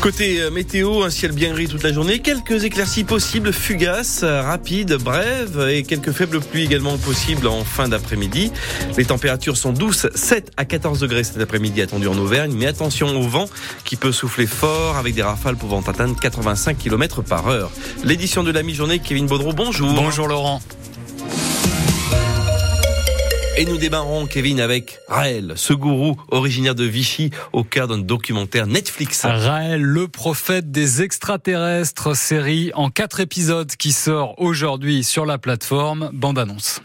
Côté euh, météo, un ciel bien gris toute la journée, quelques éclaircies possibles, fugaces, euh, rapides, brèves et quelques faibles pluies également possibles en fin d'après-midi. Les températures sont douces, 7 à 14 degrés cet après-midi attendu en Auvergne, mais attention au vent qui peut souffler fort avec des rafales pouvant atteindre 85 km par heure. L'édition de la mi-journée, Kevin Baudreau, bonjour. Bonjour Laurent. Et nous démarrons, Kevin, avec Raël, ce gourou originaire de Vichy, au cœur d'un documentaire Netflix. Raël, le prophète des extraterrestres, série en quatre épisodes qui sort aujourd'hui sur la plateforme. Bande annonce.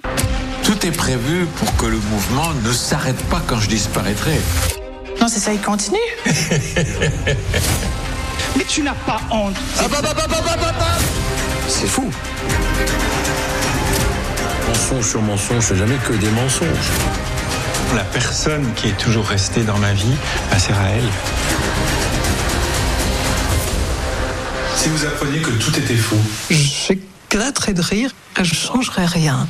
Tout est prévu pour que le mouvement ne s'arrête pas quand je disparaîtrai. Non, c'est ça, il continue. Mais tu n'as pas honte. C'est fou. Mensonge sur mensonge, c'est jamais que des mensonges. La personne qui est toujours restée dans ma vie, bah, c'est Raël. Si vous appreniez que tout était faux, J'éclaterais de rire, je changerais rien.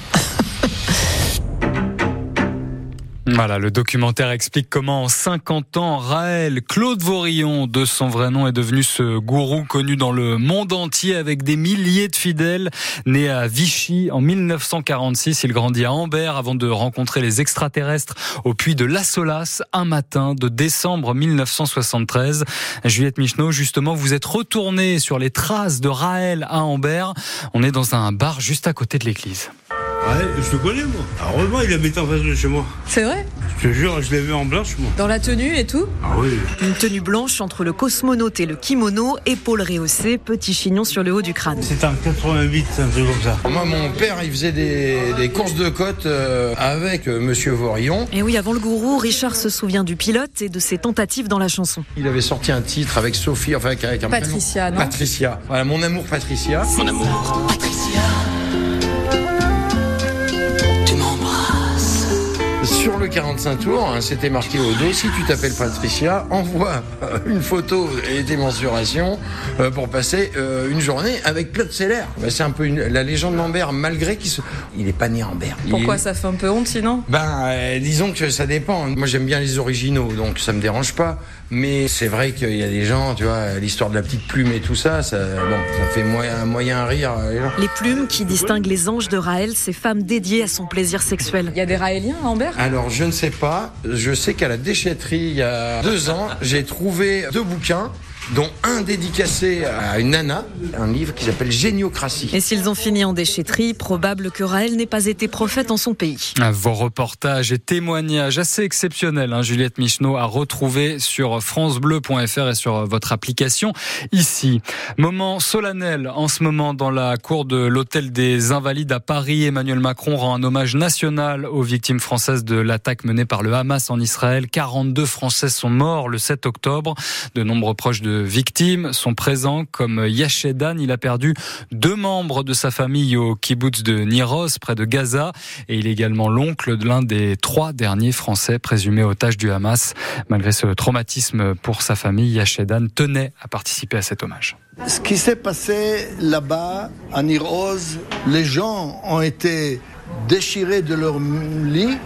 Voilà, le documentaire explique comment en 50 ans, Raël Claude Vaurillon, de son vrai nom, est devenu ce gourou connu dans le monde entier avec des milliers de fidèles. Né à Vichy en 1946, il grandit à Amber avant de rencontrer les extraterrestres au puits de La Solace un matin de décembre 1973. Juliette Michneau, justement, vous êtes retournée sur les traces de Raël à Amber. On est dans un bar juste à côté de l'église. Ouais, je le connais moi. Heureusement, il habite en face de chez moi. C'est vrai Je te jure, je l'ai vu en blanche moi. Dans la tenue et tout Ah oui. Une tenue blanche entre le cosmonaute et le kimono, épaules rehaussées, petit chignon sur le haut du crâne. C'était en 88, un truc comme ça. Moi, mon père, il faisait des, des courses de côte euh, avec euh, Monsieur Vorillon. Et oui, avant le gourou, Richard se souvient du pilote et de ses tentatives dans la chanson. Il avait sorti un titre avec Sophie, enfin avec, avec un Patricia, prénom. non Patricia. Voilà, mon amour Patricia. Mon amour, Patricia. Sur le 45 tours, hein, c'était marqué au dos, si tu t'appelles Patricia, envoie une photo et tes mensurations euh, pour passer euh, une journée avec Claude Seller. Bah, c'est un peu une- la légende d'Ambert, malgré qu'il se... Il est pas né Ambert. Il- Pourquoi ça fait un peu honte sinon? Ben, euh, disons que ça dépend. Moi, j'aime bien les originaux, donc ça me dérange pas. Mais c'est vrai qu'il y a des gens, tu vois, l'histoire de la petite plume et tout ça, ça, bon, ça fait moyen, moyen rire. les gens. Les plumes qui distinguent les anges de Raël, ces femmes dédiées à son plaisir sexuel. Il y a des Raéliens à Amber Alors, je ne sais pas. Je sais qu'à la déchetterie, il y a deux ans, j'ai trouvé deux bouquins, dont un dédicacé à une nana, un livre qui s'appelle Géniocratie. Et s'ils ont fini en déchetterie, probable que Raël n'ait pas été prophète en son pays. Vos reportages et témoignages assez exceptionnels, hein, Juliette Michneau, à retrouver sur francebleu.fr et sur votre application ici. Moment solennel en ce moment dans la cour de l'hôtel des Invalides à Paris. Emmanuel Macron rend un hommage national aux victimes françaises de l'attaque menée par le Hamas en Israël. 42 Français sont morts le 7 octobre. De nombreux proches de victimes sont présents comme Yashedan. Il a perdu deux membres de sa famille au kibbutz de Niros près de Gaza et il est également l'oncle de l'un des trois derniers Français présumés otages du Hamas. Malgré ce traumatisme pour sa famille, Yashedan tenait à participer à cet hommage. Ce qui s'est passé là-bas, à Niroz, les gens ont été déchirés de leur lit,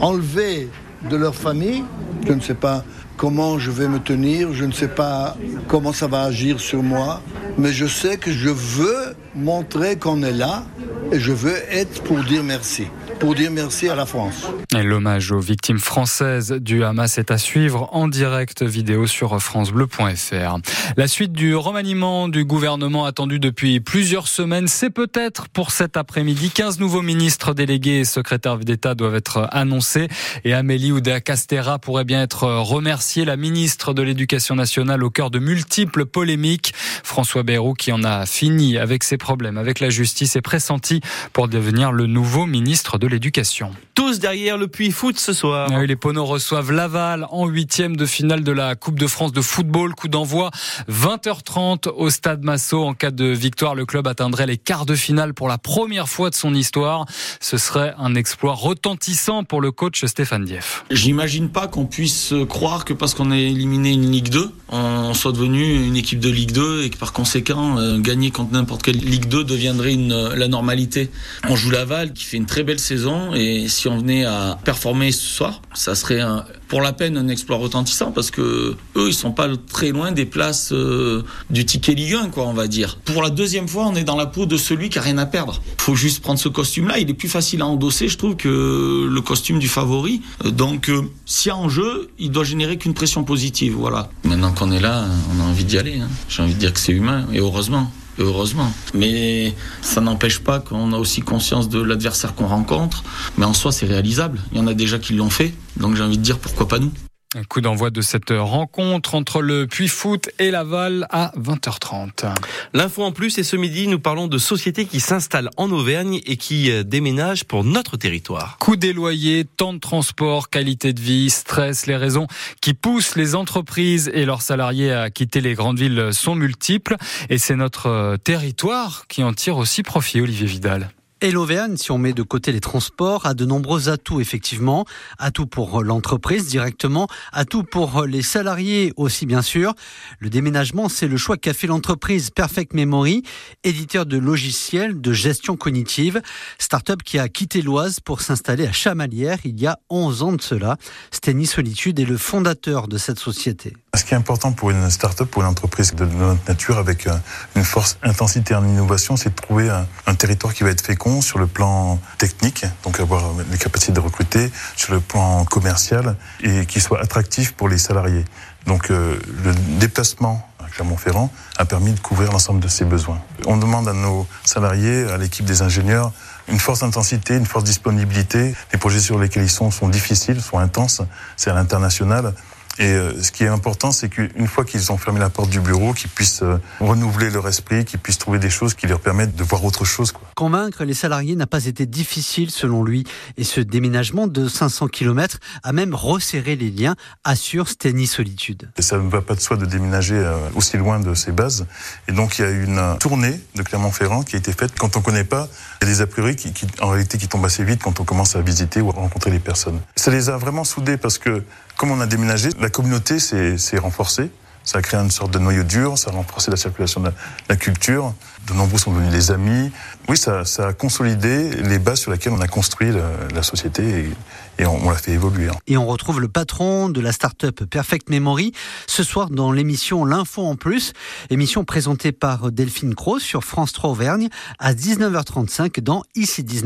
enlevés de leur famille. Je ne sais pas comment je vais me tenir, je ne sais pas comment ça va agir sur moi, mais je sais que je veux montrer qu'on est là et je veux être pour dire merci, pour dire merci à la France. L'hommage aux victimes françaises du Hamas est à suivre en direct vidéo sur francebleu.fr. La suite du remaniement du gouvernement attendu depuis plusieurs semaines, c'est peut-être pour cet après-midi. 15 nouveaux ministres délégués et secrétaires d'État doivent être annoncés et Amélie Oudéa-Castera pourrait bien être remerciée, la ministre de l'Éducation nationale au cœur de multiples polémiques. François Bayrou qui en a fini avec ses problèmes avec la justice est pressenti pour devenir le nouveau ministre de l'Éducation. Tous derrière le puits foot ce soir. Ah oui, les Poneaux reçoivent Laval en huitième de finale de la Coupe de France de football. Coup d'envoi 20h30 au Stade Massot. En cas de victoire, le club atteindrait les quarts de finale pour la première fois de son histoire. Ce serait un exploit retentissant pour le coach Stéphane Dieff. J'imagine pas qu'on puisse croire que parce qu'on a éliminé une Ligue 2, on soit devenu une équipe de Ligue 2 et que par conséquent, euh, gagner contre n'importe quelle Ligue 2 deviendrait une, la normalité. On joue Laval qui fait une très belle saison et si on venait à performer ce soir, ça serait pour la peine un exploit retentissant parce que eux, ils sont pas très loin des places euh, du ticket Ligue 1, quoi, on va dire. Pour la deuxième fois, on est dans la peau de celui qui a rien à perdre. Faut juste prendre ce costume-là. Il est plus facile à endosser, je trouve, que le costume du favori. Euh, donc, euh, s'il y a en jeu, il doit générer qu'une pression positive, voilà. Maintenant qu'on est là, on a envie d'y aller. Hein. J'ai envie de dire que c'est humain, et heureusement heureusement. Mais ça n'empêche pas qu'on a aussi conscience de l'adversaire qu'on rencontre. Mais en soi, c'est réalisable. Il y en a déjà qui l'ont fait. Donc j'ai envie de dire pourquoi pas nous. Un coup d'envoi de cette rencontre entre le Puy Foot et Laval à 20h30. L'info en plus, et ce midi, nous parlons de sociétés qui s'installent en Auvergne et qui euh, déménagent pour notre territoire. Coût des loyers, temps de transport, qualité de vie, stress, les raisons qui poussent les entreprises et leurs salariés à quitter les grandes villes sont multiples. Et c'est notre euh, territoire qui en tire aussi profit, Olivier Vidal. Et l'Auvergne, si on met de côté les transports, a de nombreux atouts, effectivement. Atouts pour l'entreprise directement, atouts pour les salariés aussi, bien sûr. Le déménagement, c'est le choix qu'a fait l'entreprise Perfect Memory, éditeur de logiciels de gestion cognitive. Start-up qui a quitté l'Oise pour s'installer à Chamalières il y a 11 ans de cela. Stenny Solitude est le fondateur de cette société. Ce qui est important pour une start-up, pour une entreprise de notre nature avec euh, une force intensité en innovation, c'est de trouver un, un territoire qui va être fécond sur le plan technique, donc avoir les capacités de recruter, sur le plan commercial et qui soit attractif pour les salariés. Donc euh, le déplacement à Clermont-Ferrand a permis de couvrir l'ensemble de ces besoins. On demande à nos salariés, à l'équipe des ingénieurs, une force d'intensité, une force de disponibilité. Les projets sur lesquels ils sont sont difficiles, sont intenses, c'est à l'international. Et euh, ce qui est important, c'est qu'une fois qu'ils ont fermé la porte du bureau, qu'ils puissent euh, renouveler leur esprit, qu'ils puissent trouver des choses qui leur permettent de voir autre chose. Quoi. Convaincre les salariés n'a pas été difficile selon lui. Et ce déménagement de 500 km a même resserré les liens, assure Steny Solitude. Et ça ne va pas de soi de déménager euh, aussi loin de ses bases. Et donc il y a une tournée de Clermont-Ferrand qui a été faite. Quand on ne connaît pas, il y a des a priori qui, qui, en réalité, qui tombent assez vite quand on commence à visiter ou à rencontrer les personnes. Ça les a vraiment soudés parce que comme on a déménagé, la communauté s'est renforcée. Ça a créé une sorte de noyau dur, ça a renforcé la circulation de la, culture. De nombreux sont devenus des amis. Oui, ça, a consolidé les bases sur lesquelles on a construit la, société et, on, l'a fait évoluer. Hein. Et on retrouve le patron de la start-up Perfect Memory ce soir dans l'émission L'Info en Plus, émission présentée par Delphine Croix sur France 3 Auvergne à 19h35 dans ICI 19.